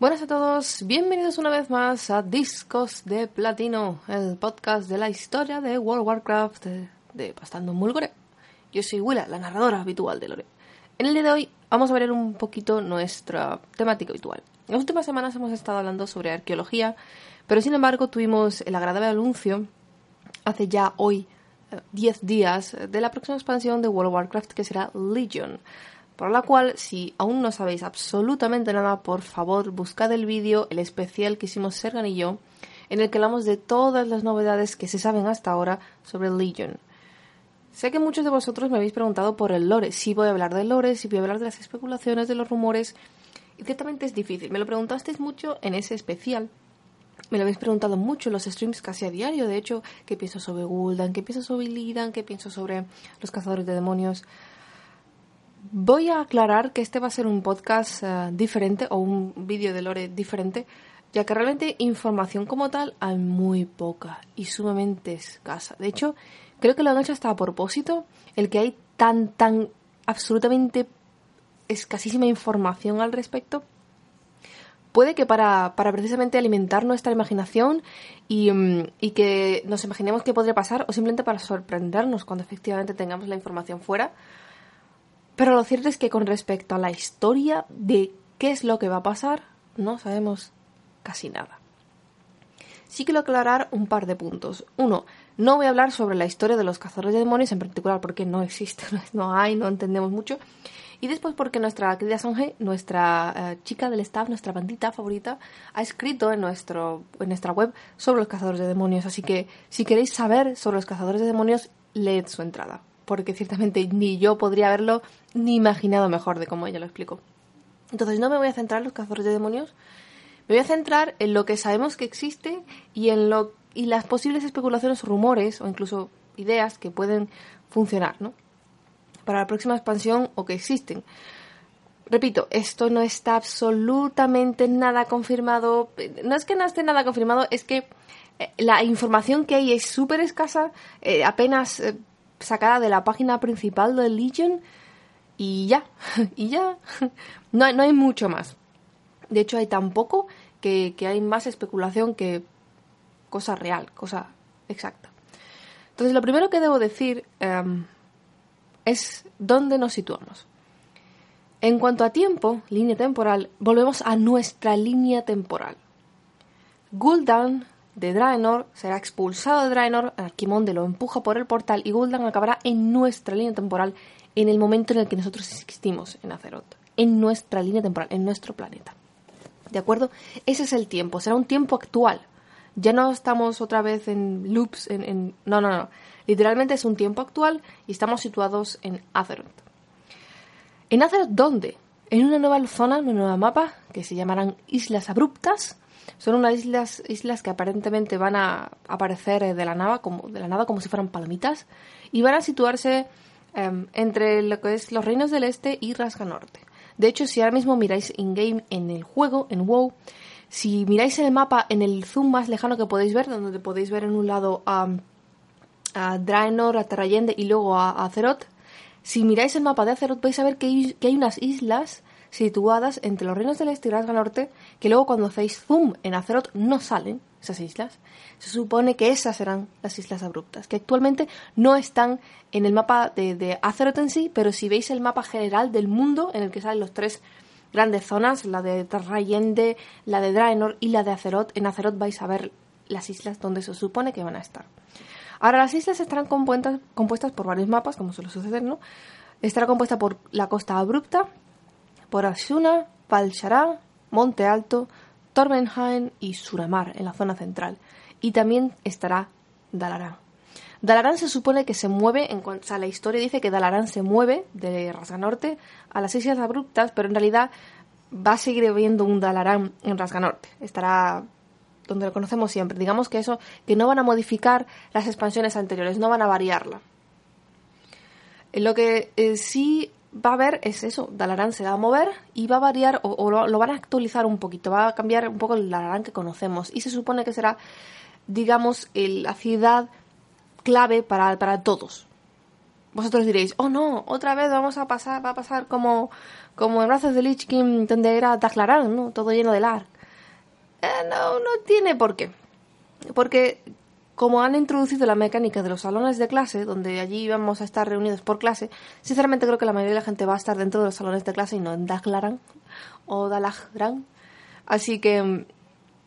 Buenas a todos, bienvenidos una vez más a Discos de Platino, el podcast de la historia de World of Warcraft de, Pastando Mulgore. Yo soy Willa, la narradora habitual de Lore. En el día de hoy vamos a ver un poquito nuestra temática habitual. En las últimas semanas hemos estado hablando sobre arqueología, pero sin embargo tuvimos el agradable anuncio hace ya hoy 10 días de la próxima expansión de World of Warcraft que será Legion. Por la cual, si aún no sabéis absolutamente nada, por favor buscad el vídeo, el especial que hicimos Sergan y yo, en el que hablamos de todas las novedades que se saben hasta ahora sobre Legion. Sé que muchos de vosotros me habéis preguntado por el lore, si voy a hablar del lore, si voy a hablar de las especulaciones, de los rumores, y ciertamente es difícil. Me lo preguntasteis mucho en ese especial, me lo habéis preguntado mucho en los streams casi a diario, de hecho, qué pienso sobre Gul'dan, qué pienso sobre Lidan, qué pienso sobre los cazadores de demonios. Voy a aclarar que este va a ser un podcast uh, diferente o un vídeo de lore diferente, ya que realmente información como tal hay muy poca y sumamente escasa. De hecho, creo que lo han hecho hasta a propósito, el que hay tan, tan absolutamente escasísima información al respecto. Puede que para, para precisamente alimentar nuestra imaginación y, um, y que nos imaginemos qué podría pasar o simplemente para sorprendernos cuando efectivamente tengamos la información fuera. Pero lo cierto es que con respecto a la historia de qué es lo que va a pasar, no sabemos casi nada. Sí quiero aclarar un par de puntos. Uno, no voy a hablar sobre la historia de los cazadores de demonios en particular porque no existe, no hay, no entendemos mucho. Y después porque nuestra querida Songe, nuestra uh, chica del staff, nuestra bandita favorita, ha escrito en, nuestro, en nuestra web sobre los cazadores de demonios. Así que si queréis saber sobre los cazadores de demonios, leed su entrada porque ciertamente ni yo podría haberlo ni imaginado mejor de cómo ella lo explicó. Entonces no me voy a centrar en los cazadores de demonios, me voy a centrar en lo que sabemos que existe y en lo y las posibles especulaciones, rumores o incluso ideas que pueden funcionar, ¿no? Para la próxima expansión o que existen. Repito, esto no está absolutamente nada confirmado. No es que no esté nada confirmado, es que eh, la información que hay es súper escasa, eh, apenas eh, sacada de la página principal de Legion y ya, y ya, no no hay mucho más. De hecho, hay tan poco que, que hay más especulación que cosa real, cosa exacta. Entonces, lo primero que debo decir um, es dónde nos situamos. En cuanto a tiempo, línea temporal, volvemos a nuestra línea temporal. Gul'dan de Draenor será expulsado de Draenor, Arquimonde lo empuja por el portal y Gul'dan acabará en nuestra línea temporal en el momento en el que nosotros existimos en Azeroth, en nuestra línea temporal, en nuestro planeta. ¿De acuerdo? Ese es el tiempo, será un tiempo actual. Ya no estamos otra vez en loops, en, en... no, no, no. Literalmente es un tiempo actual y estamos situados en Azeroth. ¿En Azeroth dónde? En una nueva zona, un nuevo mapa, que se llamarán Islas Abruptas, son unas islas, islas que aparentemente van a aparecer de la nada, como, de la nada, como si fueran palomitas, y van a situarse eh, entre lo que es los reinos del este y Rasga Norte. De hecho, si ahora mismo miráis in-game en el juego, en WoW, si miráis el mapa en el zoom más lejano que podéis ver, donde podéis ver en un lado a, Draenor, a Terrayende y luego a, Azeroth, si miráis el mapa de Azeroth vais a ver que hay unas islas situadas entre los reinos del este y Rasga Norte, que luego cuando hacéis zoom en Azeroth no salen esas islas. Se supone que esas serán las islas abruptas, que actualmente no están en el mapa de, de Azeroth en sí, pero si veis el mapa general del mundo en el que salen los tres grandes zonas, la de Terrayende, la de Draenor y la de Azeroth, en Azeroth vais a ver las islas donde se supone que van a estar. Ahora, las islas estarán compuestas, compuestas por varios mapas, como suele suceder, ¿no? Estará compuesta por la costa abrupta, por Asuna, Valshará, Monte Alto, Tormenheim y Suramar en la zona central. Y también estará Dalarán. Dalarán se supone que se mueve, en o sea, la historia dice que Dalarán se mueve de Rasga Norte a las islas abruptas, pero en realidad va a seguir habiendo un Dalaran en Rasganorte. Estará donde lo conocemos siempre. Digamos que eso, que no van a modificar las expansiones anteriores, no van a variarla. Eh, lo que eh, sí va a haber es eso, Dalaran se va a mover y va a variar o, lo, van a actualizar un poquito, va a cambiar un poco el Dalaran que conocemos y se supone que será, digamos, la ciudad clave para, para todos. Vosotros diréis, oh no, otra vez vamos a pasar, va a pasar como, como en Brazos de Lich King donde era ¿no? Todo lleno de lar. Eh, no, no tiene por qué. Porque como han introducido la mecánica de los salones de clase, donde allí vamos a estar reunidos por clase, sinceramente creo que la mayoría de la gente va a estar dentro de los salones de clase y no en Daglaran o Dalagran. Así que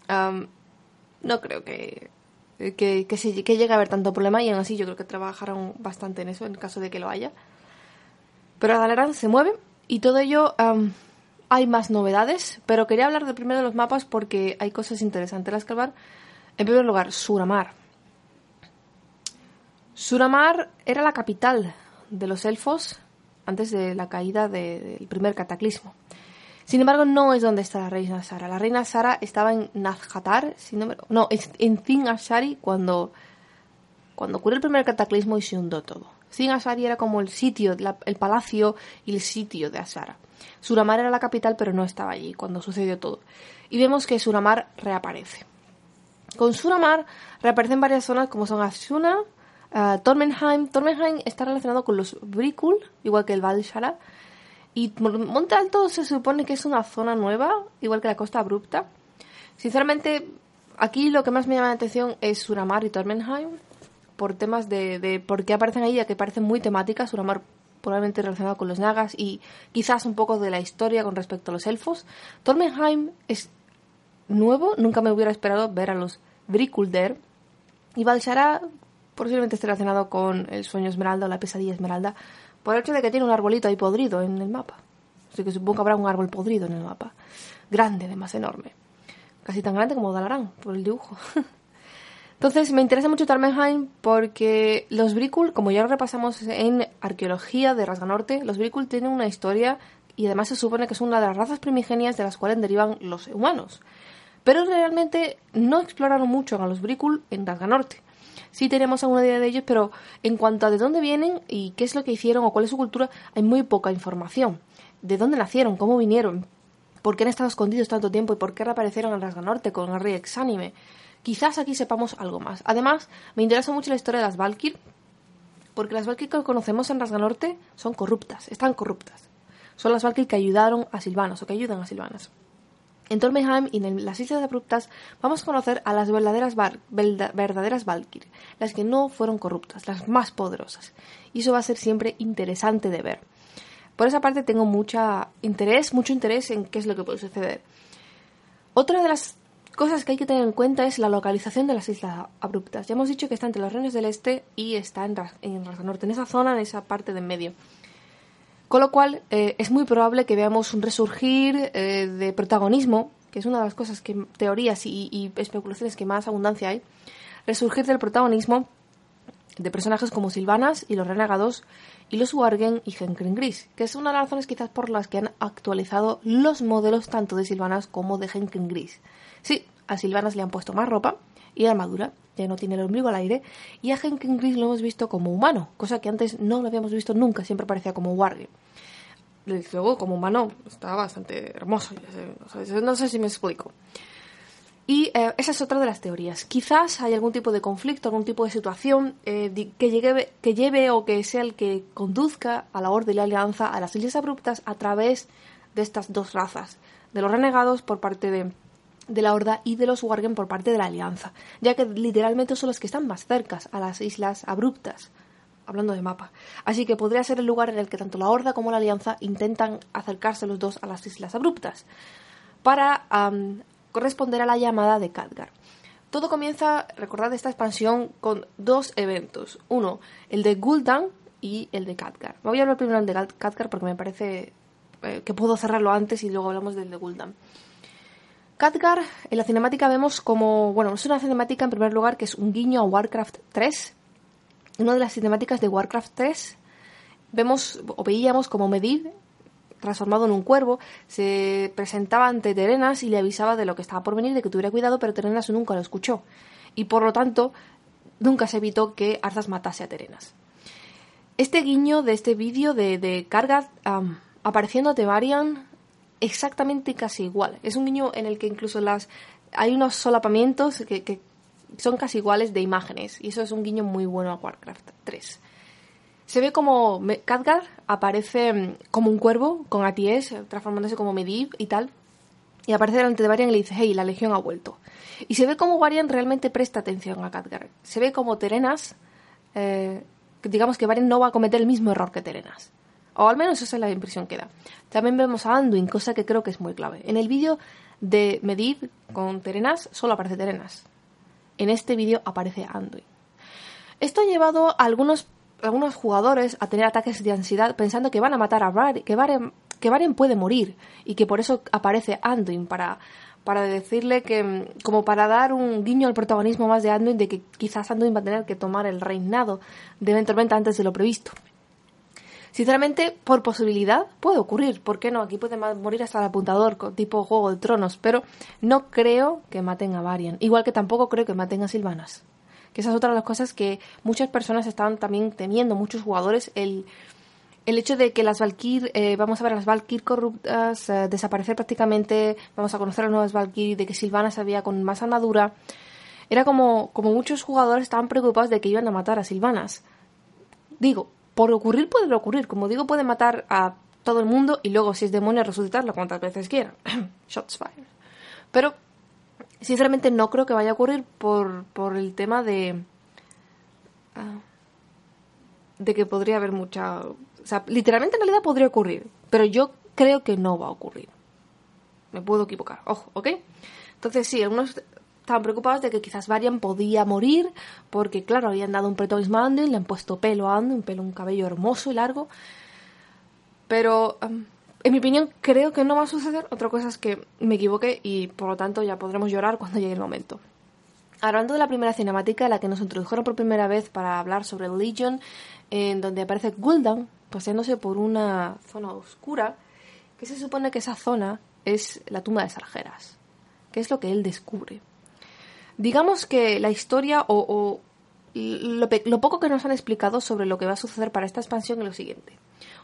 no creo que, que, llegue a haber tanto problema y aún así yo creo que trabajarán bastante en eso en caso de que lo haya. Pero Dalaran se mueve y todo ello hay más novedades, pero quería hablar de primero de los mapas porque hay cosas interesantes las que. En primer lugar, Suramar. Suramar era la capital de los elfos antes de la caída del primer cataclismo. Sin embargo, no es donde está la reina Sara. La reina Sara estaba en Nazhatar, no, en Zin Ashari cuando, cuando ocurrió el primer cataclismo y se hundó todo. Zin Ashari era como el sitio, el palacio y el sitio de Asara. Suramar era la capital, pero no estaba allí cuando sucedió todo. Y vemos que Suramar reaparece. Con Suramar reaparecen varias zonas como son Asuna, Uh, Tormenheim. está relacionado con los Bricul, igual que el Valshara. Y Monte Alto se supone que es una zona nueva, igual que la Costa Abrupta. Sinceramente, aquí lo que más me llama la atención es Suramar y Tormenheim, por temas de, de por qué aparecen ahí, ya que parecen muy temáticas. Suramar probablemente relacionado con los Nagas y quizás un poco de la historia con respecto a los elfos. Tormenheim es nuevo, nunca me hubiera esperado ver a los Brikulder. Y Valshara posiblemente esté relacionado con el sueño esmeralda o la pesadilla esmeralda, por el hecho de que tiene un arbolito ahí podrido en el mapa. Así que supongo que habrá un árbol podrido en el mapa. Grande, además enorme. Casi tan grande como Dalarán, por el dibujo. Entonces, me interesa mucho Tarmenheim porque los Bricul, como ya lo repasamos en arqueología de Rasganorte, los Bricul tienen una historia y además se supone que son una de las razas primigenias de las cuales derivan los humanos. Pero realmente no exploraron mucho a los Bricul en Rasganorte sí tenemos alguna idea de ellos, pero en cuanto a de dónde vienen y qué es lo que hicieron o cuál es su cultura, hay muy poca información. ¿De dónde nacieron? ¿Cómo vinieron? ¿Por qué han estado escondidos tanto tiempo y por qué reaparecieron en Rasga Norte con el rey exánime? Quizás aquí sepamos algo más. Además, me interesa mucho la historia de las Valkyr, porque las Valkyr que conocemos en Rasga Norte son corruptas, están corruptas. Son las Valkyr que ayudaron a Silvanos o que ayudan a Silvanas. En Tormenheim y en las Islas Abruptas vamos a conocer a las verdaderas, verdaderas Valkyr, las que no fueron corruptas, las más poderosas. Y eso va a ser siempre interesante de ver. Por esa parte tengo mucha interés, mucho interés en qué es lo que puede suceder. Otra de las cosas que hay que tener en cuenta es la localización de las Islas Abruptas. Ya hemos dicho que está entre los reinos del Este y está en, en Norte, en esa zona, en esa parte de en medio. Con lo cual, eh, es muy probable que veamos un resurgir eh, de protagonismo, que es una de las cosas que, teorías y, especulaciones que más abundancia hay, resurgir del protagonismo de personajes como Silvanas y los Renegados y los Wargen y Henkrin Gris, que es una de las razones quizás por las que han actualizado los modelos tanto de Silvanas como de Henkrin Gris. Sí, a Silvanas le han puesto más ropa y armadura, ya no tiene el ombligo al aire, y a Henkrin Gris lo hemos visto como humano, cosa que antes no lo habíamos visto nunca, siempre parecía como Wargen luego como humano estaba bastante hermoso. No sé si me explico. Y eh, esa es otra de las teorías. Quizás hay algún tipo de conflicto, algún tipo de situación eh, que, lleve, que lleve o que sea el que conduzca a la Orden y la Alianza a las Islas Abruptas a través de estas dos razas, de los renegados por parte de, de la Horda y de los Wargen por parte de la Alianza, ya que literalmente son los que están más cercas a las Islas Abruptas hablando de mapa. Así que podría ser el lugar en el que tanto la Horda como la Alianza intentan acercarse los dos a las Islas Abruptas para corresponder a la llamada de Khadgar. Todo comienza, recordad esta expansión, con dos eventos. Uno, el de Gul'dan y el de Khadgar. Voy a hablar primero del de Khadgar porque me parece eh, que puedo cerrarlo antes y luego hablamos del de Gul'dan. Khadgar, en la cinemática vemos como, bueno, es una cinemática en primer lugar que es un guiño a Warcraft 3, una de las cinemáticas de Warcraft 3 vemos o veíamos como Medivh transformado en un cuervo, se presentaba ante Terenas y le avisaba de lo que estaba por venir, de que tuviera cuidado, pero Terenas nunca lo escuchó. Y por lo tanto, nunca se evitó que Arthas matase a Terenas. Este guiño de este vídeo de, de apareciendo a Tevarian exactamente casi igual. Es un guiño en el que incluso las hay unos solapamientos que, son casi iguales de imágenes. Y eso es un guiño muy bueno a Warcraft 3. Se ve como Khadgar aparece mm, como un cuervo con ATS, transformándose como Medivh y tal. Y aparece delante de Varian y le dice, hey, la legión ha vuelto. Y se ve como Varian realmente presta atención a Khadgar. Se ve como Terenas, eh, digamos que Varian no va a cometer el mismo error que Terenas. O al menos esa es la impresión que da. También vemos a Anduin, cosa que creo que es muy clave. En el vídeo de Medivh con Terenas solo aparece Terenas. En este vídeo aparece Anduin. Esto ha llevado a algunos, algunos jugadores a tener ataques de ansiedad pensando que van a matar a Varian, que Varian, que puede morir y que por eso aparece Anduin para, para decirle que, como para dar un guiño al protagonismo más de Anduin, de que quizás Anduin va a tener que tomar el reinado de Ventormenta antes de lo previsto. Sinceramente, por posibilidad, puede ocurrir. ¿Por qué no? Aquí puede morir hasta el apuntador, tipo Juego de Tronos. Pero no creo que maten a Varian. Igual que tampoco creo que maten a Silvanas. Que esa es otra de las cosas que muchas personas estaban también temiendo, muchos jugadores, el, el hecho de que las Valkyr, eh, vamos a ver a las Valkyr corruptas eh, desaparecer prácticamente, vamos a conocer a las nuevas Valkyr, de que Silvana sabía con más armadura, era como, como muchos jugadores estaban preocupados de que iban a matar a Silvanas. Digo, por ocurrir puede ocurrir. Como digo, puede matar a todo el mundo y luego, si es demonio, resucitarlo cuantas veces quiera. Shots fired. Pero, sinceramente, no creo que vaya a ocurrir por, por el tema de. Ah, de que podría haber mucha. O sea, literalmente en realidad podría ocurrir. Pero yo creo que no va a ocurrir. Me puedo equivocar. Ojo, ¿ok? Entonces, sí, algunos estaban preocupados de que quizás Varian podía morir, porque claro, habían dado un protagonismo a Anduin, le han puesto pelo a Anduin, un pelo, un cabello hermoso y largo. Pero, em, en mi opinión, creo que no va a suceder. Otra cosa es que me equivoqué y por lo tanto ya podremos llorar cuando llegue el momento. Hablando de la primera cinemática, la que nos introdujeron por primera vez para hablar sobre Legion, en donde aparece Gul'dan paseándose por una zona oscura, que se supone que esa zona es la tumba de Sargeras, que es lo que él descubre. Digamos que la historia o, lo, poco que nos han explicado sobre lo que va a suceder para esta expansión es lo siguiente.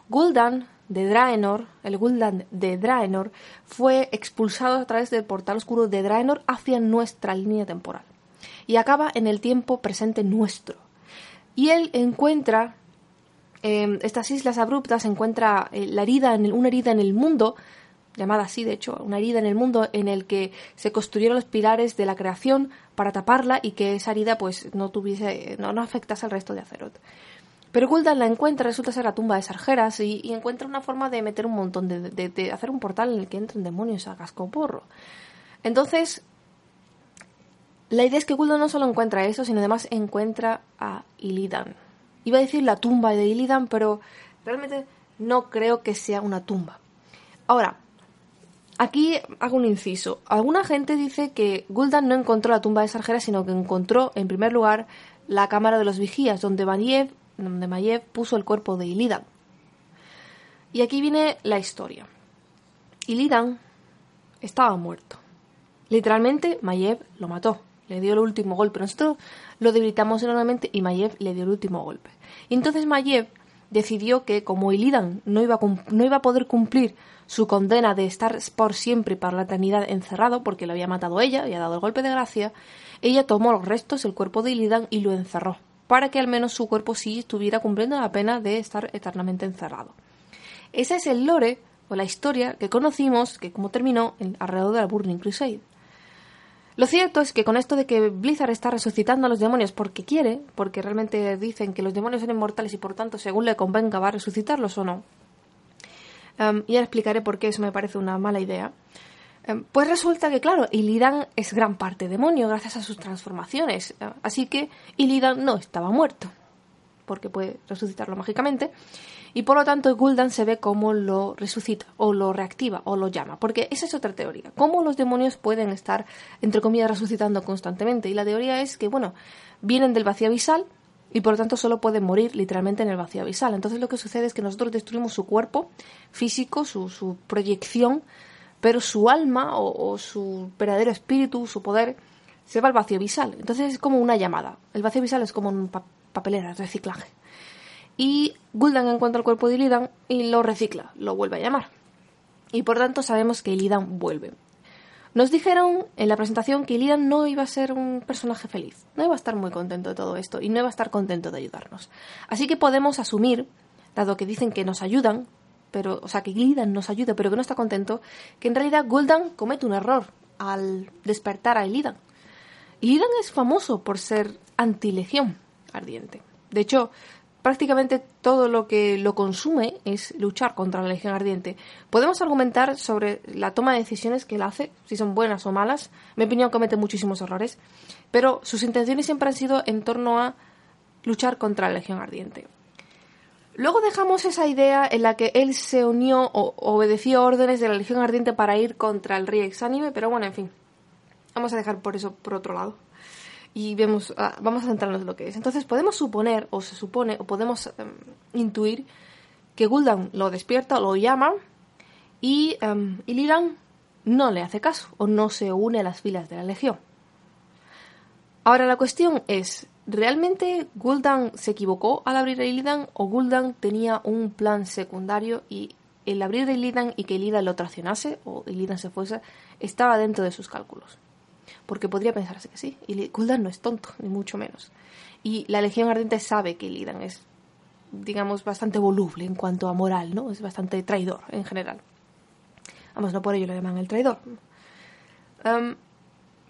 Gul'dan de Draenor, el Gul'dan de Draenor, fue expulsado a través del portal oscuro de Draenor hacia nuestra línea temporal. Y acaba en el tiempo presente nuestro. Y él encuentra eh, estas islas abruptas, encuentra eh, la herida en una herida en el mundo llamada así de hecho, una herida en el mundo en el que se construyeron los pilares de la creación para taparla y que esa herida pues no tuviese, no, no afectase al resto de Azeroth. Pero Gul'dan la encuentra, resulta ser la tumba de Sargeras y, encuentra una forma de meter un montón, de, de, hacer un portal en el que entren demonios a cascoporro. Entonces, la idea es que Gul'dan no solo encuentra eso, sino además encuentra a Illidan. Iba a decir la tumba de Illidan, pero realmente no creo que sea una tumba. Ahora, Aquí hago un inciso. Alguna gente dice que Gul'dan no encontró la tumba de Sargeras, sino que encontró, en primer lugar, la cámara de los vigías, donde Mayev, donde Mayev puso el cuerpo de Illidan. Y aquí viene la historia. Illidan estaba muerto. Literalmente, Mayev lo mató. Le dio el último golpe. Nosotros lo debilitamos enormemente y Mayev le dio el último golpe. Y entonces Mayev decidió que, como Illidan no iba no iba a poder cumplir su condena de estar por siempre para la eternidad encerrado, porque lo había matado ella y ha dado el golpe de gracia, ella tomó los restos del cuerpo de Illidan y lo encerró, para que al menos su cuerpo sí estuviera cumpliendo la pena de estar eternamente encerrado. Ese es el lore o la historia que conocimos, que como terminó alrededor de la Burning Crusade. Lo cierto es que con esto de que Blizzard está resucitando a los demonios porque quiere, porque realmente dicen que los demonios son inmortales y por tanto según le convenga va a resucitarlos o no, y ahora explicaré por qué eso me parece una mala idea. pues resulta que, claro, Illidan es gran parte demonio gracias a sus transformaciones. así que Illidan no estaba muerto, porque puede resucitarlo mágicamente. Y por lo tanto, Gul'dan se ve como lo resucita, o lo reactiva, o lo llama. Porque esa es otra teoría. ¿Cómo los demonios pueden estar, entre comillas, resucitando constantemente? Y la teoría es que, bueno, vienen del vacío abisal, y por lo tanto solo puede morir literalmente en el vacío abisal. Entonces lo que sucede es que nosotros destruimos su cuerpo físico, su, su proyección, pero su alma o, su verdadero espíritu, su poder, se va al vacío abisal. Entonces es como una llamada. El vacío abisal es como un papelera, reciclaje. Y Gul'dan encuentra el cuerpo de Illidan y lo recicla, lo vuelve a llamar. Y por tanto sabemos que Illidan vuelve. Nos dijeron en la presentación que Illidan no iba a ser un personaje feliz, no iba a estar muy contento de todo esto y no iba a estar contento de ayudarnos. Así que podemos asumir, dado que dicen que nos ayudan, pero, o sea, que Illidan nos ayuda, pero que no está contento, que en realidad Gul'dan comete un error al despertar a Illidan. Illidan es famoso por ser anti-legión ardiente. De hecho, prácticamente todo lo que lo consume es luchar contra la Legión Ardiente. Podemos argumentar sobre la toma de decisiones que él hace, si son buenas o malas. Mi opinión comete muchísimos errores, pero sus intenciones siempre han sido en torno a luchar contra la Legión Ardiente. Luego dejamos esa idea en la que él se unió o obedeció órdenes de la Legión Ardiente para ir contra el rey exánime, pero bueno, en fin. Vamos a dejar por eso por otro lado y vemos, ah, vamos a centrarnos en lo que es. Entonces podemos suponer, o se supone, o podemos em, intuir que Gul'dan lo despierta, lo llama y um, no le hace caso o no se une a las filas de la Legión. Ahora la cuestión es, ¿realmente Gul'dan se equivocó al abrir a Illidan o Gul'dan tenía un plan secundario y el abrir a Illidan y que Illidan lo traicionase o Illidan se fuese estaba dentro de sus cálculos? Porque podría pensarse que sí. Y Gul'dan no es tonto, ni mucho menos. Y la Legión Ardiente sabe que Illidan es, digamos, bastante voluble en cuanto a moral, ¿no? Es bastante traidor en general. Vamos, no por ello lo llaman el traidor.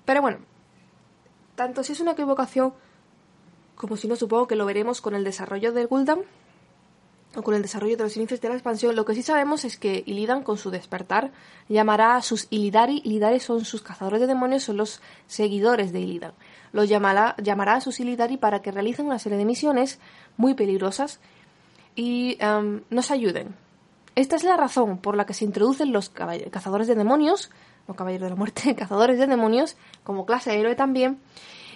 pero bueno, tanto si es una equivocación como si no, supongo que lo veremos con el desarrollo de Gul'dan con el desarrollo de los inicios de la expansión, lo que sí sabemos es que Illidan, con su despertar, llamará a sus Illidari. Illidari son sus cazadores de demonios, son los seguidores de Illidan. Los llamará, llamará a sus Illidari para que realicen una serie de misiones muy peligrosas y em, nos ayuden. Esta es la razón por la que se introducen los cazadores de demonios, o caballeros de la muerte, cazadores de demonios, como clase de héroe también,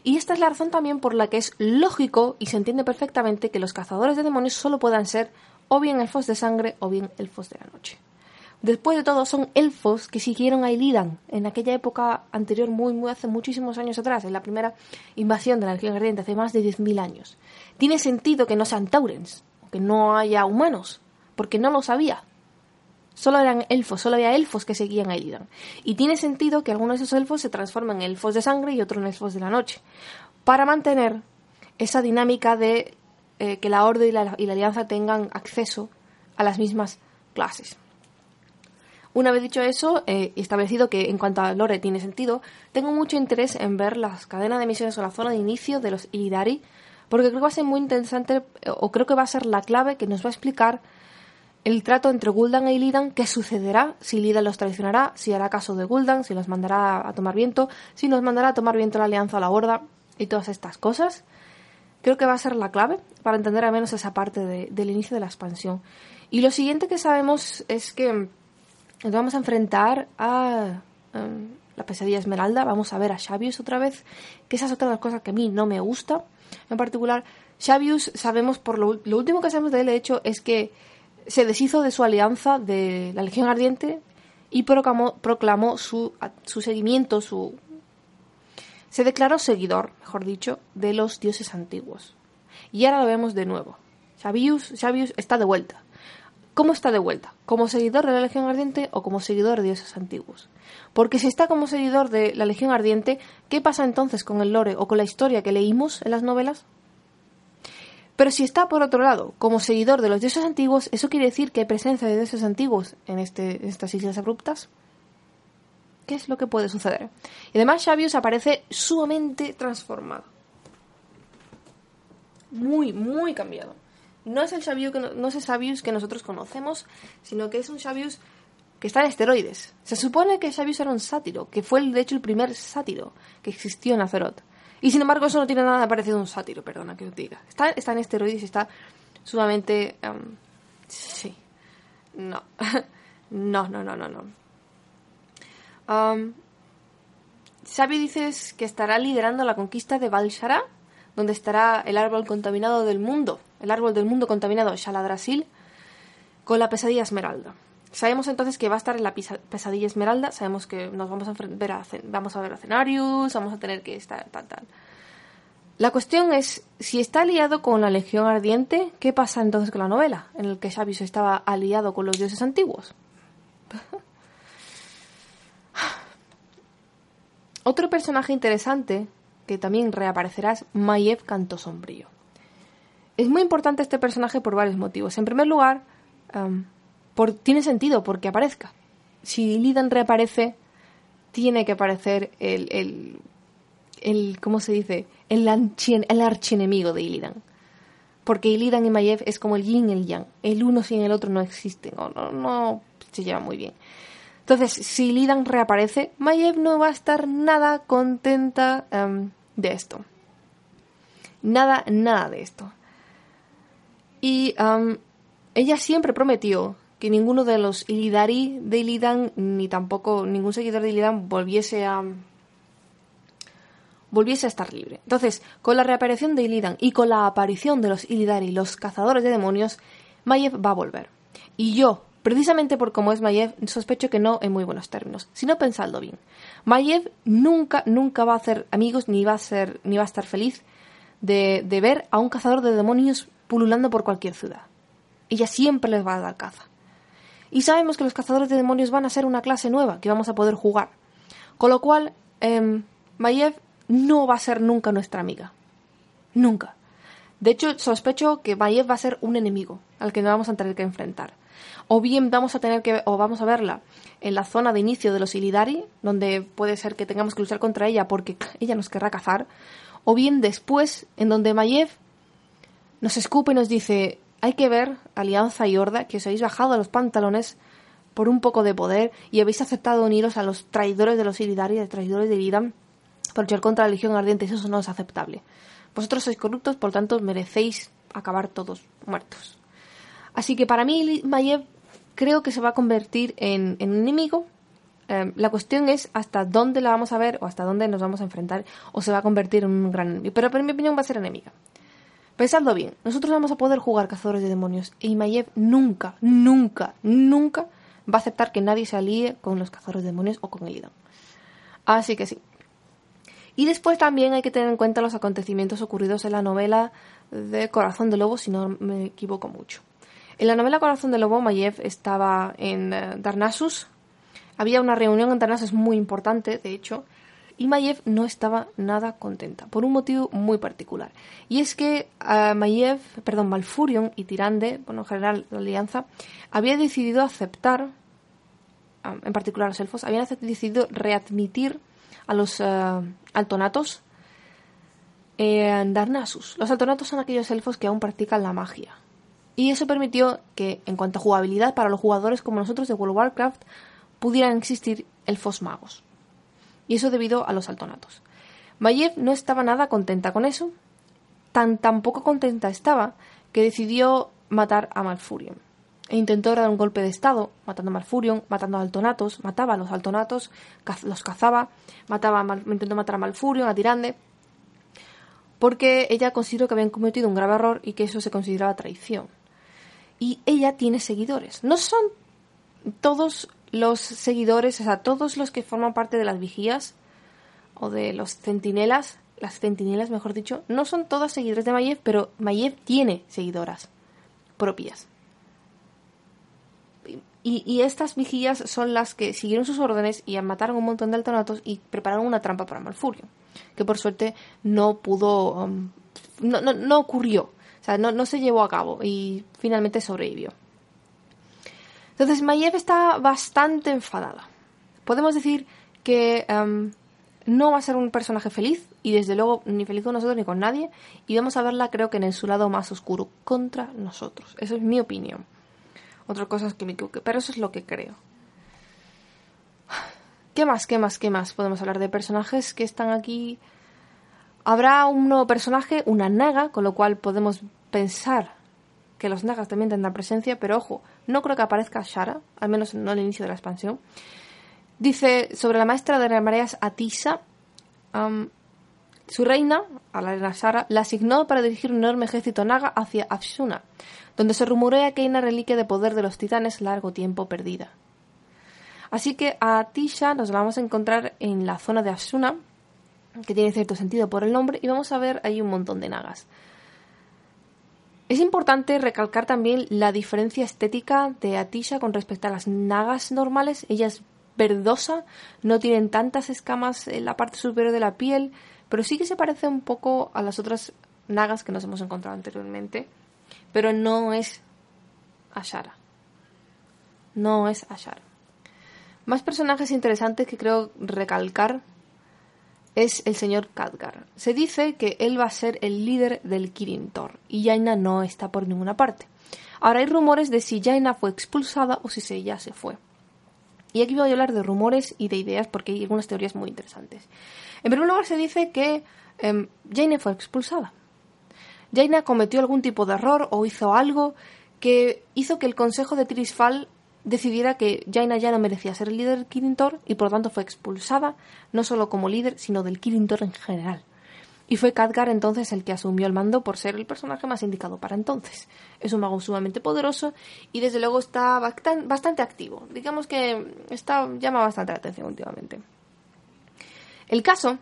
y esta es la razón también por la que es lógico y se entiende perfectamente que los cazadores de demonios solo puedan ser o bien elfos de sangre o bien elfos de la noche. Después de todo, son elfos que siguieron a Illidan en aquella época anterior, muy, muy hace muchísimos años atrás, en la primera invasión de la Legión Ardiente, hace más de 10.000 años. Tiene sentido que no sean Taurens, que no haya humanos, porque no lo sabía. Solo eran elfos, solo había elfos que seguían a Illidan. Y tiene sentido que algunos de esos elfos se transformen en elfos de sangre y otros en elfos de la noche. Para mantener esa dinámica de eh, que la Orden y la, Alianza tengan acceso a las mismas clases. Una vez dicho eso eh, establecido que en cuanto a Lore tiene sentido, tengo mucho interés en ver las cadenas de misiones o la zona de inicio de los Illidari, porque creo que va a ser muy interesante, o creo que va a ser la clave que nos va a explicar el trato entre Gul'dan e Illidan, qué sucederá, si Illidan los traicionará, si hará caso de Gul'dan, si los mandará a tomar viento, si nos mandará a tomar viento la alianza a la horda y todas estas cosas. Creo que va a ser la clave para entender al menos esa parte del inicio de la expansión. Y lo siguiente que sabemos es que nos vamos a enfrentar a em, la pesadilla esmeralda, vamos a ver a Xavius otra vez, que esa es otra de las cosas que a mí no me gusta. En particular, Xavius sabemos por lo, lo último que sabemos de él, de hecho, es que se deshizo de su alianza de la Legión Ardiente y proclamó, su, su seguimiento, su... Se declaró seguidor, mejor dicho, de los dioses antiguos. Y ahora lo vemos de nuevo. Xavius, Xavius está de vuelta. ¿Cómo está de vuelta? ¿Como seguidor de la Legión Ardiente o como seguidor de dioses antiguos? Porque si está como seguidor de la Legión Ardiente, ¿qué pasa entonces con el lore o con la historia que leímos en las novelas? Pero si está por otro lado, como seguidor de los dioses antiguos, ¿eso quiere decir que hay presencia de dioses antiguos en, este, estas islas abruptas? ¿Qué es lo que puede suceder? Y además Xavius aparece sumamente transformado. Muy, muy cambiado. No es el Xavius que, no, es el Xavius que nosotros conocemos, sino que es un Xavius que está en esteroides. Se supone que Xavius era un sátiro, que fue de hecho el primer sátiro que existió en Azeroth. Y sin embargo, eso no tiene nada parecido a un sátiro, perdona que os diga. Está, está en esteroides y está sumamente. Em, sí. No. no, no, no, no, no. Um, dices que estará liderando la conquista de Valshara donde estará el árbol contaminado del mundo, el árbol del mundo contaminado, Shaladrasil, con la pesadilla esmeralda. Sabemos entonces que va a estar en la pesadilla esmeralda, sabemos que nos vamos a ver a, vamos a ver a Cenarius, vamos a tener que estar tal, tal. La cuestión es, si está aliado con la Legión Ardiente, ¿qué pasa entonces con la novela, en el que Xavius estaba aliado con los dioses antiguos? Otro personaje interesante que también reaparecerá es Maiev Canto Sombrío. Es muy importante este personaje por varios motivos. En primer lugar, tiene sentido porque aparezca. Si Lidan reaparece, tiene que aparecer el, el, el ¿cómo se dice? El, el archienemigo de Illidan. Porque Illidan y Maiev es como el yin y el yang. El uno sin el otro no existen, o no, no se lleva muy bien. Entonces, si Lidan reaparece, Maiev no va a estar nada contenta de esto. Nada, nada de esto. Y ella siempre prometió que ninguno de los Illidari de Illidan, ni tampoco ningún seguidor de Illidan, volviese a volviese a estar libre. Entonces, con la reaparición de Illidan y con la aparición de los Illidari, los cazadores de demonios, Maiev va a volver. Y yo, precisamente por cómo es Maiev, sospecho que no en muy buenos términos. Si no pensadlo bien. Maiev nunca, nunca va a hacer amigos ni va a ser, ni va a estar feliz de, de ver a un cazador de demonios pululando por cualquier ciudad. Ella siempre les va a dar caza. Y sabemos que los cazadores de demonios van a ser una clase nueva que vamos a poder jugar. Con lo cual, eh, Maiev no va a ser nunca nuestra amiga. Nunca. De hecho, sospecho que Maiev va a ser un enemigo al que nos vamos a tener que enfrentar. O bien vamos a tener que, o vamos a verla en la zona de inicio de los Illidari, donde puede ser que tengamos que luchar contra ella porque ella nos querrá cazar. O bien después, en donde Maiev nos escupe y nos dice, hay que ver, Alianza y Horda, que os habéis bajado a los pantalones por un poco de poder y habéis aceptado uniros a los traidores de los Illidari, a los traidores de Illidan, para luchar contra la Legión Ardiente. Eso no es aceptable. Vosotros sois corruptos, por tanto merecéis acabar todos muertos. Así que para mí Mayev creo que se va a convertir en, un enemigo. Em, la cuestión es hasta dónde la vamos a ver o hasta dónde nos vamos a enfrentar o se va a convertir en un gran enemigo. Pero en mi opinión va a ser enemiga. Pensadlo bien, nosotros vamos a poder jugar cazadores de demonios y Mayev nunca, nunca, nunca va a aceptar que nadie se alíe con los cazadores de demonios o con el Así que sí, y después también hay que tener en cuenta los acontecimientos ocurridos en la novela de Corazón de Lobo, si no me equivoco mucho. En la novela Corazón de Lobo, Mayev estaba en eh, Darnassus. Había una reunión en Darnassus muy importante, de hecho, Mayev no estaba nada contenta, por un motivo muy particular. Y es que uh, Mayev, perdón, Malfurion y Tirande, bueno, en general la alianza, había decidido aceptar, ah, en particular los elfos, habían decidido readmitir a los uh, altonatos en Darnassus. Los altonatos son aquellos elfos que aún practican la magia. Y eso permitió que, en cuanto a jugabilidad, para los jugadores como nosotros de World of Warcraft, pudieran existir elfos magos. Y eso debido a los altonatos. Mayev no estaba nada contenta con eso. Tan tampoco contenta estaba que decidió matar a Malfurion e intentó dar un golpe de estado, matando a Malfurion, matando a Altonatos, mataba a los Altonatos, los cazaba, mataba intentó matar a Malfurion, a Tirande, porque ella consideró que habían cometido un grave error y que eso se consideraba traición. Y ella tiene seguidores. No son todos los seguidores, o sea, todos los que forman parte de las vigías o de los centinelas, las centinelas mejor dicho, no son todos seguidores de Mayev, pero Mayev tiene seguidoras propias. Y, estas vigías son las que siguieron sus órdenes y mataron un montón de altonatos y prepararon una trampa para Malfurio, que por suerte no pudo, um, no, no, ocurrió, o sea, no, se llevó a cabo y finalmente sobrevivió. Entonces Mayev está bastante enfadada. Podemos decir que um, no va a ser un personaje feliz y desde luego ni feliz con nosotros ni con nadie y vamos a verla creo que en su lado más oscuro contra nosotros. Esa es mi opinión. Otra cosa es que me equivoque, pero eso es lo que creo. ¿Qué más, qué más, qué más? Podemos hablar de personajes que están aquí. Habrá un nuevo personaje, una naga, con lo cual podemos pensar que los nagas también tendrán presencia, pero ojo, no creo que aparezca Shara, al menos no al inicio de la expansión. Dice sobre la maestra de las mareas Atisa. Su reina, a la reina Shara, la asignó para dirigir un enorme ejército naga hacia Afshuna, donde se rumorea que hay una reliquia de poder de los titanes largo tiempo perdida. Así que a Tisha nos vamos a encontrar en la zona de Afshuna, que tiene cierto sentido por el nombre, y vamos a ver ahí un montón de nagas. Es importante recalcar también la diferencia estética de Atisha con respecto a las nagas normales. Ella es verdosa, no tienen tantas escamas en la parte superior de la piel, pero sí que se parece un poco a las otras nagas que nos hemos encontrado anteriormente, pero no es Ashara. No es Ashara. Más personajes interesantes que creo recalcar es el señor Khadgar. Se dice que él va a ser el líder del Kirin Tor y Jaina no está por ninguna parte. Ahora hay rumores de si Jaina fue expulsada o si ella se fue. Y aquí voy a hablar de rumores y de ideas porque hay algunas teorías muy interesantes. En primer lugar se dice que eh, Jaina fue expulsada. Jaina cometió algún tipo de error o hizo algo que hizo que el consejo de Trisfal decidiera que Jaina ya no merecía ser el líder del Kirintor y por tanto fue expulsada, no solo como líder, sino del Kirintor en general. Y fue Khadgar entonces el que asumió el mando por ser el personaje más indicado para entonces. Es un mago sumamente poderoso y desde luego está bastante activo. Digamos que está, llama bastante la atención últimamente. El caso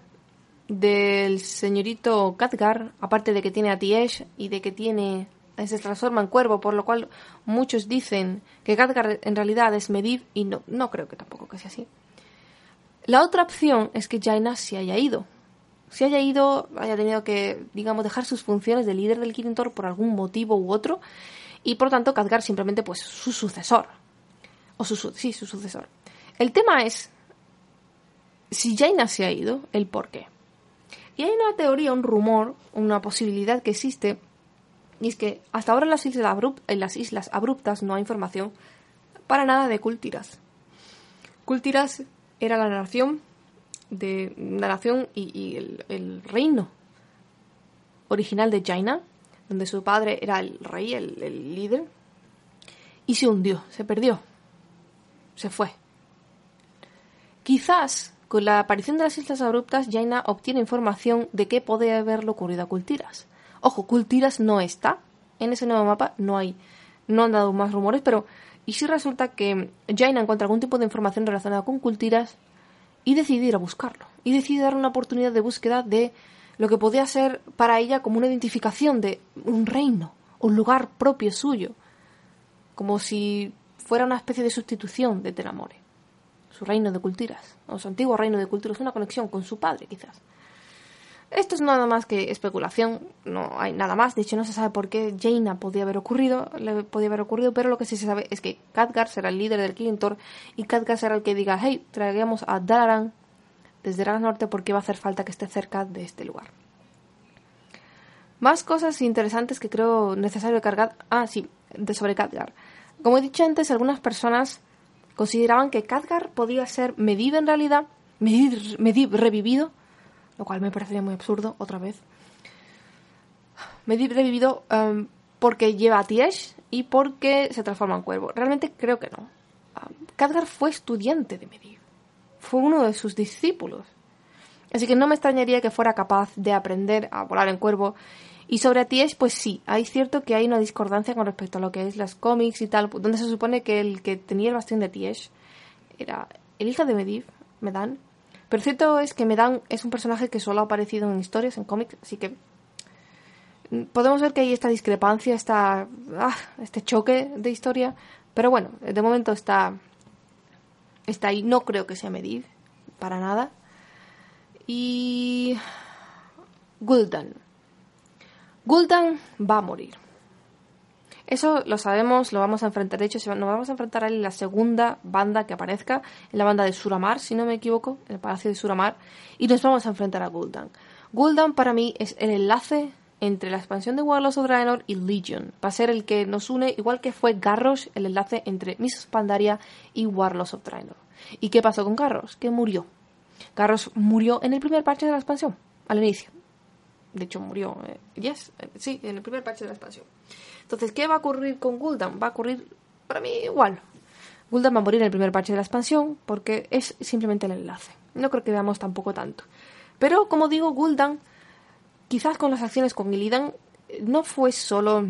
del señorito Khadgar, aparte de que tiene a Tiesh y de que tiene se transforma en cuervo, por lo cual muchos dicen que Khadgar en realidad es Medivh y no, no creo que tampoco que sea así. La otra opción es que Jaina se haya ido. Se haya ido, haya tenido que, digamos, dejar sus funciones de líder del Kirintor por algún motivo u otro, y por tanto Khadgar simplemente pues su sucesor. O su, sí, su sucesor. El tema es si Jaina se ha ido, el por qué. Y hay una teoría, un rumor, una posibilidad que existe y es que hasta ahora en las islas, en las islas abruptas no hay información para nada de Cultiras. Cultiras era la nación de la nación y, el, reino original de Jaina, donde su padre era el rey, el, líder, y se hundió, se perdió, se fue. Quizás con la aparición de las Islas Abruptas, Jaina obtiene información de qué puede haberle ocurrido a Cultiras. Ojo, Cultiras no está. En ese nuevo mapa no hay. No han dado más rumores, pero. ¿Y si resulta que Jaina encuentra algún tipo de información relacionada con Cultiras y decide ir a buscarlo? Y decide dar una oportunidad de búsqueda de lo que podía ser para ella como una identificación de un reino, un lugar propio suyo. Como si fuera una especie de sustitución de Telamore. Su reino de Cultiras, o su antiguo reino de Cultiras, una conexión con su padre, quizás. Esto es nada más que especulación, no hay nada más. De hecho, no se sabe por qué Jaina podía haber ocurrido, le podía haber ocurrido, pero lo que sí se sabe es que Khadgar será el líder del Kilintor y Khadgar será el que diga, hey, traigamos a Dalaran desde el Norte porque va a hacer falta que esté cerca de este lugar. Más cosas interesantes que creo necesario cargar. Ah, sí, de sobre Khadgar. Como he dicho antes, algunas personas consideraban que Khadgar podía ser Medivh en realidad, Medivh revivido, lo cual me parecería muy absurdo otra vez. Me he revivido em, porque lleva a Tiesh y porque se transforma en cuervo. Realmente creo que no. Um, fue estudiante de Medivh. Fue uno de sus discípulos. Así que no me extrañaría que fuera capaz de aprender a volar en cuervo. Y sobre Tiesh, pues sí, hay cierto que hay una discordancia con respecto a lo que es las cómics y tal, donde se supone que el que tenía el bastión de Tiesh era el hijo de Medivh, Medan, pero cierto es que Medan es un personaje que solo ha aparecido en historias, en cómics, así que podemos ver que hay esta discrepancia, esta, ah, este choque de historia, pero bueno, de momento está, está ahí. No creo que sea Medivh, para nada. Y Gul'dan. Gul'dan va a morir. Eso lo sabemos, lo vamos a enfrentar. De hecho, nos vamos a enfrentar a él en la segunda banda que aparezca, en la banda de Suramar, si no me equivoco, en el Palacio de Suramar, y nos vamos a enfrentar a Gul'dan. Gul'dan para mí es el enlace entre la expansión de Warlords of Draenor y Legion. Va a ser el que nos une, igual que fue Garrosh, el enlace entre Miss Pandaria y Warlords of Draenor. ¿Y qué pasó con Garrosh? Que murió. Garrosh murió en el primer parche de la expansión, al inicio. De hecho, murió, eh, yes, eh, sí, en el primer parche de la expansión. Entonces, ¿qué va a ocurrir con Gul'dan? Va a ocurrir, para mí, igual. Gul'dan va a morir en el primer parche de la expansión porque es simplemente el enlace. No creo que veamos tampoco tanto. Pero, como digo, Gul'dan quizás con las acciones con Illidan no fue solo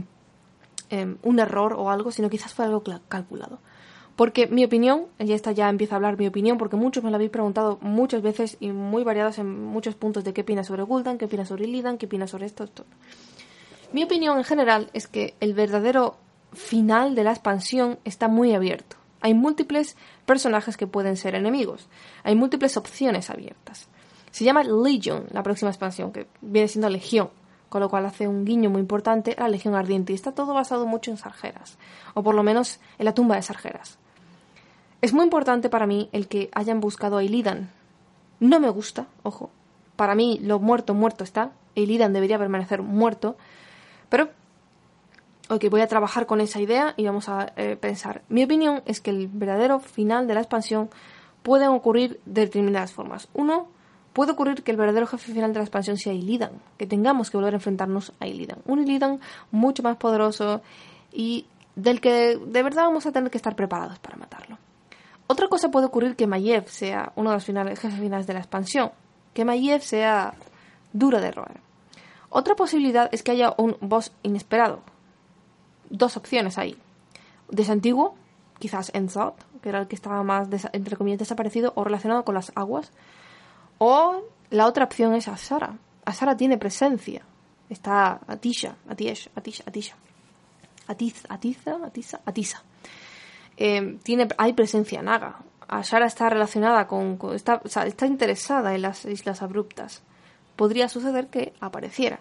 em, un error o algo, sino quizás fue algo calculado. Porque mi opinión, y esta ya empieza a hablar mi opinión, porque muchos me lo habéis preguntado muchas veces y muy variadas en muchos puntos de qué opinas sobre Gul'dan, qué opinas sobre Illidan, qué opinas sobre esto, esto. Mi opinión en general es que el verdadero final de la expansión está muy abierto. Hay múltiples personajes que pueden ser enemigos. Hay múltiples opciones abiertas. Se llama Legion, la próxima expansión, que viene siendo Legión, con lo cual hace un guiño muy importante a la Legión Ardiente. Y está todo basado mucho en Sargeras, o por lo menos en la tumba de Sargeras. Es muy importante para mí el que hayan buscado a Illidan. No me gusta, ojo. Para mí, lo muerto, muerto está. Illidan debería permanecer muerto. Pero, ok, voy a trabajar con esa idea y vamos a eh, pensar. Mi opinión es que el verdadero final de la expansión puede ocurrir de determinadas formas. Uno, puede ocurrir que el verdadero jefe final de la expansión sea Illidan, que tengamos que volver a enfrentarnos a Illidan. Un Illidan mucho más poderoso y del que de verdad vamos a tener que estar preparados para matarlo. Otra cosa puede ocurrir que Mayev sea uno de los finales, jefes finales de la expansión, que Mayev sea duro de roer. Otra posibilidad es que haya un boss inesperado. Dos opciones ahí. Desantiguo, quizás Enzot, que era el que estaba más, entre comillas, desaparecido o relacionado con las aguas. O la otra opción es Asara. Asara tiene presencia. Está Atisha, Atish, Atisha, Atisha. Atiza, Atiza, Atiza, Atisa. Eh, tiene, hay presencia naga. Asara está relacionada con, está, está interesada en las islas abruptas podría suceder que apareciera.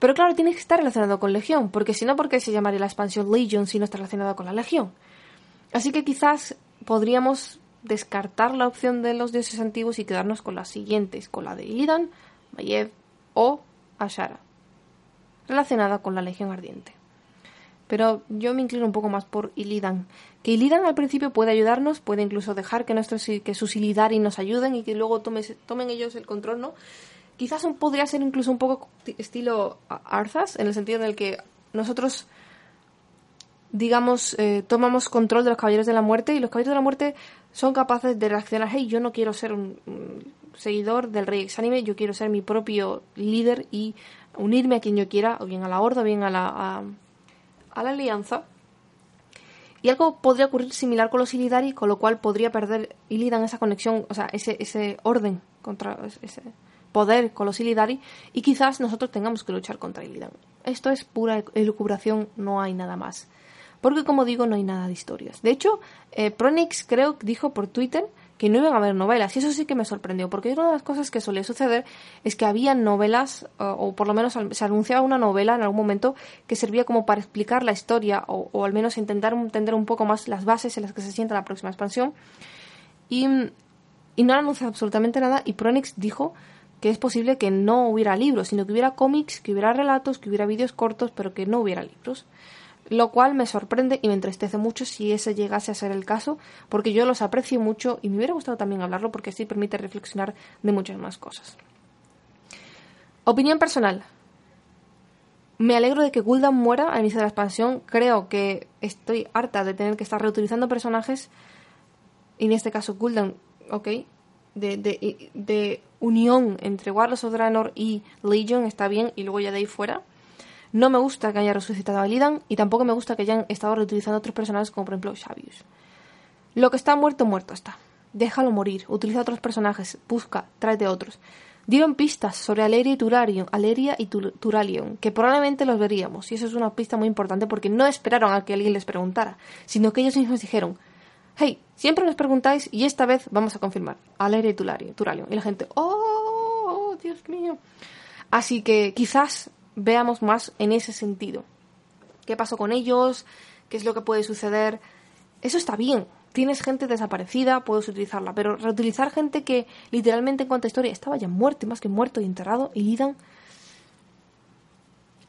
Pero claro, tiene que estar relacionado con Legión, porque si no, ¿por qué se llamaría la expansión Legion si no está relacionado con la Legión? Así que quizás podríamos descartar la opción de los dioses antiguos y quedarnos con las siguientes, con la de Illidan, Mayev o Ashara, relacionada con la Legión Ardiente. Pero yo me inclino un poco más por Illidan. Que Illidan al principio puede ayudarnos, puede incluso dejar que, nuestros, que sus Illidari nos ayuden y que luego tomen ellos el control, ¿no? Quizás podría ser incluso un poco estilo Arthas, en el sentido en el que nosotros, digamos, eh, tomamos control de los Caballeros de la Muerte y los Caballeros de la Muerte son capaces de reaccionar, hey, yo no quiero ser un, seguidor del Rey Exánime, yo quiero ser mi propio líder y unirme a quien yo quiera, o bien a la Horda, o bien a la, a, la Alianza. Y algo podría ocurrir similar con los Illidari, con lo cual podría perder Illidan esa conexión, o sea, ese, ese orden contra ese, poder con los Illidari y quizás nosotros tengamos que luchar contra Illidan. Esto es pura elucubración, no hay nada más. Porque como digo, no hay nada de historias. De hecho, eh, Pronix creo que dijo por Twitter que no iban a haber novelas y eso sí que me sorprendió porque una de las cosas que solía suceder es que había novelas o, por lo menos se anunciaba una novela en algún momento que servía como para explicar la historia o, al menos intentar entender un poco más las bases en las que se sienta la próxima expansión y, y no anunciado absolutamente nada y Pronix dijo es posible que no hubiera libros, sino que hubiera cómics, que hubiera relatos, que hubiera vídeos cortos, pero que no hubiera libros. Lo cual me sorprende y me entristece mucho si ese llegase a ser el caso, porque yo los aprecio mucho y me hubiera gustado también hablarlo porque así permite reflexionar de muchas más cosas. Opinión personal. Me alegro de que Gul'dan muera al inicio de la expansión. Creo que estoy harta de tener que estar reutilizando personajes. Y en este caso Gul'dan, ok, de, de, de unión entre Warlords of Draenor y Legion está bien y luego ya de ahí fuera. No me gusta que haya resucitado a Lidan y tampoco me gusta que hayan estado reutilizando otros personajes como por ejemplo Xavius. Lo que está muerto, muerto está. Déjalo morir, utiliza otros personajes, busca, tráete otros. Dieron pistas sobre Aleria y Turarion, Aleria y Turalion, que probablemente los veríamos, y eso es una pista muy importante porque no esperaron a que alguien les preguntara, sino que ellos mismos dijeron, hey, siempre nos preguntáis y esta vez vamos a confirmar. Aleria y Turalion. Y la gente, oh, Dios mío. Así que quizás veamos más en ese sentido. ¿Qué pasó con ellos? ¿Qué es lo que puede suceder? Eso está bien. Tienes gente desaparecida, puedes utilizarla, pero reutilizar gente que literalmente en cuanto a historia estaba ya muerto, más que muerto y enterrado, y Lidan.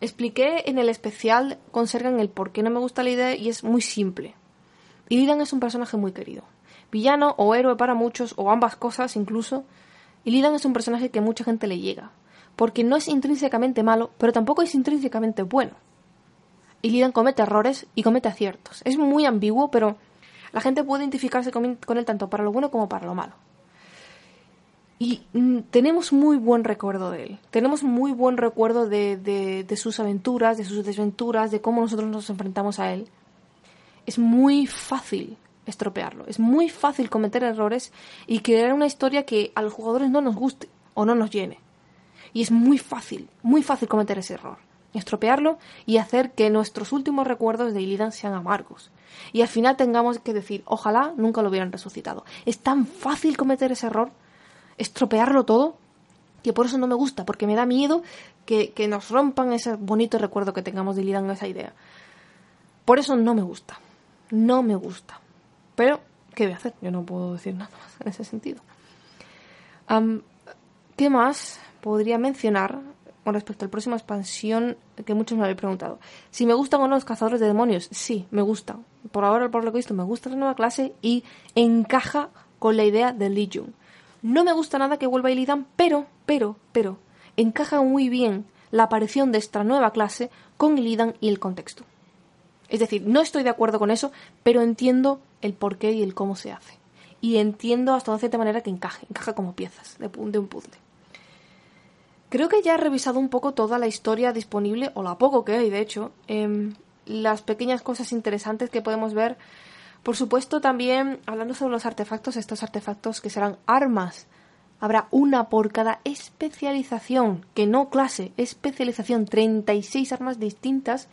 Expliqué en el especial con Sergan el por qué no me gusta la idea y es muy simple. Illidan es un personaje muy querido. Villano o héroe para muchos, o ambas cosas incluso. Illidan es un personaje que mucha gente le llega, porque no es intrínsecamente malo, pero tampoco es intrínsecamente bueno. Illidan comete errores y comete aciertos. Es muy ambiguo, pero la gente puede identificarse con él tanto para lo bueno como para lo malo. Y mm, tenemos muy buen recuerdo de él. Tenemos muy buen recuerdo de, sus aventuras, de sus desventuras, de cómo nosotros nos enfrentamos a él. Es muy fácil estropearlo. Es muy fácil cometer errores y crear una historia que a los jugadores no nos guste o no nos llene. Y es muy fácil, muy fácil cometer ese error. Estropearlo y hacer que nuestros últimos recuerdos de Illidan sean amargos. Y al final tengamos que decir, ojalá nunca lo hubieran resucitado. Es tan fácil cometer ese error estropearlo todo, que por eso no me gusta, porque me da miedo que, nos rompan ese bonito recuerdo que tengamos de Lidan esa idea. Por eso no me gusta, no me gusta. Pero, ¿qué voy a hacer? Yo no puedo decir nada más en ese sentido. ¿Qué más podría mencionar con respecto a la próxima expansión que muchos me habéis preguntado? Si me gustan o no los cazadores de demonios, sí, me gustan. Por ahora, por lo que he visto, me gusta la nueva clase y encaja con la idea de Legion. No me gusta nada que vuelva Illidan, pero, pero, pero, encaja muy bien la aparición de esta nueva clase con Illidan y el contexto. Es decir, no estoy de acuerdo con eso, pero entiendo el por qué y el cómo se hace. Y entiendo hasta una cierta manera que encaje, encaja como piezas de, un puzzle. Creo que ya he revisado un poco toda la historia disponible, o la poco que hay, de hecho, em, las pequeñas cosas interesantes que podemos ver por supuesto, también hablando sobre los artefactos, estos artefactos que serán armas. Habrá una por cada especialización, que no clase, especialización, 36 armas distintas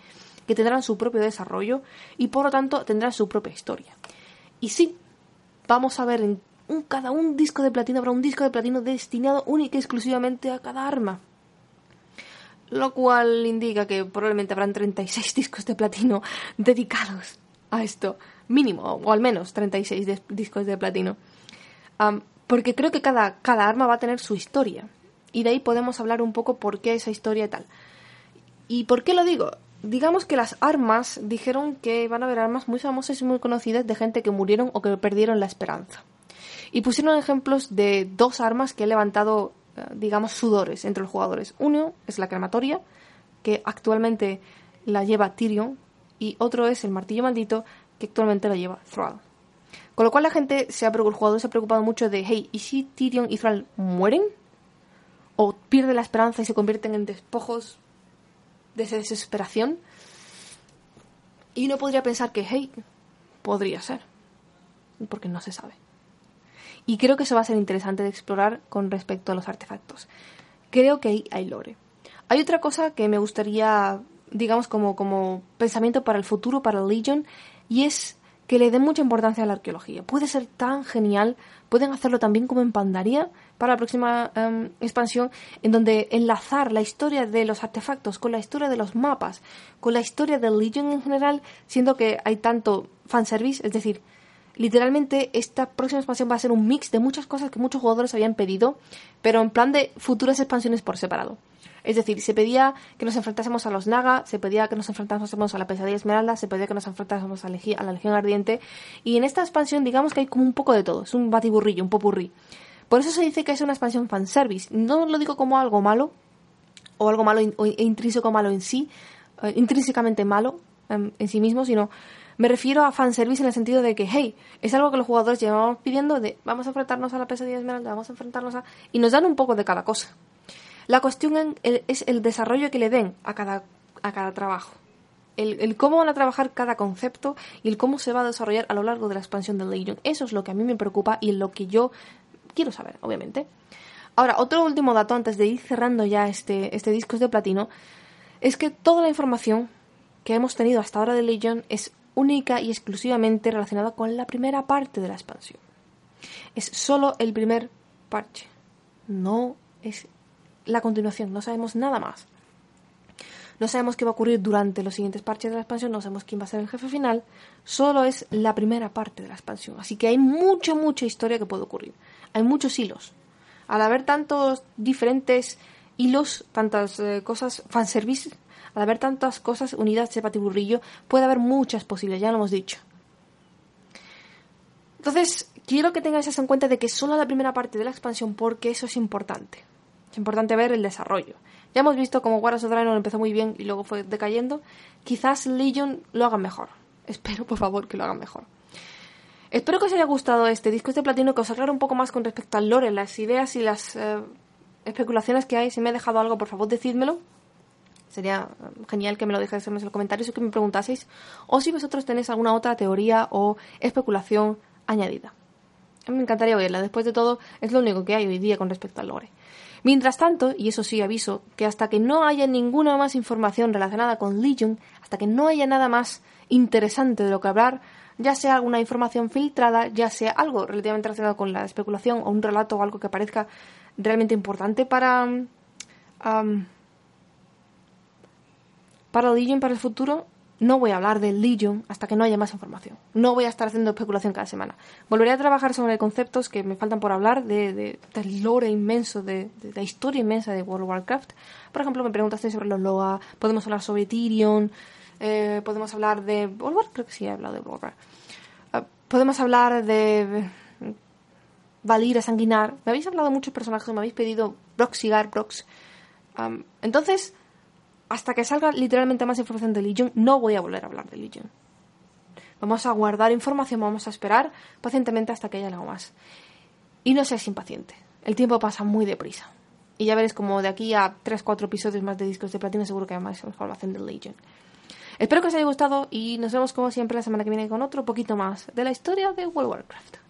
que tendrán su propio desarrollo y por lo tanto tendrán su propia historia. Y sí, vamos a ver en cada un disco de platino habrá un disco de platino destinado única y exclusivamente a cada arma. Lo cual indica que probablemente habrán 36 discos de platino dedicados a esto mínimo, o al menos 36 discos de platino. porque creo que cada, cada arma va a tener su historia. Y de ahí podemos hablar un poco por qué esa historia y tal. ¿Y por qué lo digo? Digamos que las armas dijeron que van a haber armas muy famosas y muy conocidas de gente que murieron o que perdieron la esperanza. Y pusieron ejemplos de dos armas que he levantado, eh, digamos, sudores entre los jugadores. Uno es la crematoria, que actualmente la lleva Tyrion, y otro es el martillo maldito, que actualmente la lleva Thrall. Con lo cual la gente se ha preocupado, el jugador se ha preocupado mucho de, hey, ¿y si Tyrion y Thrall mueren? ¿O pierden la esperanza y se convierten en despojos de esa desesperación? Y uno podría pensar que, hey, podría ser. Porque no se sabe. Y creo que eso va a ser interesante de explorar con respecto a los artefactos. Creo que ahí hay lore. Hay otra cosa que me gustaría, digamos, como, como pensamiento para el futuro, para Legion, y es que le den mucha importancia a la arqueología. Puede ser tan genial, pueden hacerlo también como en Pandaria para la próxima em, expansión, en donde enlazar la historia de los artefactos con la historia de los mapas, con la historia del Legion en general, siendo que hay tanto fanservice, es decir, literalmente esta próxima expansión va a ser un mix de muchas cosas que muchos jugadores habían pedido, pero en plan de futuras expansiones por separado. Es decir, se pedía que nos enfrentásemos a los Naga, se pedía que nos enfrentásemos a la Pesadilla Esmeralda, se pedía que nos enfrentásemos a, la Legión Ardiente. Y en esta expansión, digamos que hay como un poco de todo. Es un batiburrillo, un popurrí. Por eso se dice que es una expansión fanservice. No lo digo como algo malo, o algo malo o intrínseco malo en sí, eh, intrínsecamente malo em, en sí mismo, sino me refiero a fanservice en el sentido de que, hey, es algo que los jugadores llevamos pidiendo de vamos a enfrentarnos a la pesadilla esmeralda, vamos a enfrentarnos a... y nos dan un poco de cada cosa. La cuestión es el desarrollo que le den a cada, a cada trabajo. El, cómo van a trabajar cada concepto y el cómo se va a desarrollar a lo largo de la expansión de Legion. Eso es lo que a mí me preocupa y lo que yo quiero saber, obviamente. Ahora, otro último dato antes de ir cerrando ya este, este disco de platino es que toda la información que hemos tenido hasta ahora de Legion es única y exclusivamente relacionada con la primera parte de la expansión. Es solo el primer parche. No es la continuación, no sabemos nada más. No sabemos qué va a ocurrir durante los siguientes parches de la expansión, no sabemos quién va a ser el jefe final, solo es la primera parte de la expansión. Así que hay mucha, mucha historia que puede ocurrir. Hay muchos hilos. Al haber tantos diferentes hilos, tantas eh, cosas, fanservice, al haber tantas cosas unidas de patiburrillo, puede haber muchas posibles, ya lo hemos dicho. Entonces, quiero que tengáis eso en cuenta de que solo la primera parte de la expansión, porque eso es importante. Es importante ver el desarrollo. Ya hemos visto cómo War of Draenor empezó muy bien y luego fue decayendo. Quizás Legion lo haga mejor. Espero, por favor, que lo hagan mejor. Espero que os haya gustado este disco de platino, que os aclare un poco más con respecto al lore, las ideas y las eh, especulaciones que hay. Si me he dejado algo, por favor, decídmelo. Sería eh, genial que me lo dejáis en los comentarios o que me preguntaseis. O si vosotros tenéis alguna otra teoría o especulación añadida. Me encantaría oírla. Después de todo, es lo único que hay hoy día con respecto al lore. Mientras tanto, y eso sí aviso, que hasta que no haya ninguna más información relacionada con Legion, hasta que no haya nada más interesante de lo que hablar, ya sea alguna información filtrada, ya sea algo relativamente relacionado con la especulación o un relato o algo que parezca realmente importante para para Legion para el futuro, no voy a hablar de Legion hasta que no haya más información. No voy a estar haciendo especulación cada semana. Volveré a trabajar sobre conceptos que me faltan por hablar de, del lore inmenso, de, la historia inmensa de World of Warcraft. Por ejemplo, me preguntaste sobre los Loa, podemos hablar sobre Tyrion, eh, podemos hablar de... Volvar, creo que sí he hablado de Volvar. Ah, podemos hablar de... Valira, Sanguinar. Me habéis hablado de muchos personajes, me habéis pedido Brox, Cigar, Brox. entonces, hasta que salga literalmente más información de Legion, no voy a volver a hablar de Legion. Vamos a guardar información, vamos a esperar pacientemente hasta que haya algo más. Y no seas impaciente. El tiempo pasa muy deprisa. Y ya veréis como de aquí a 3-4 episodios más de discos de platino seguro que hay más información de Legion. Espero que os haya gustado y nos vemos como siempre la semana que viene con otro poquito más de la historia de World of Warcraft.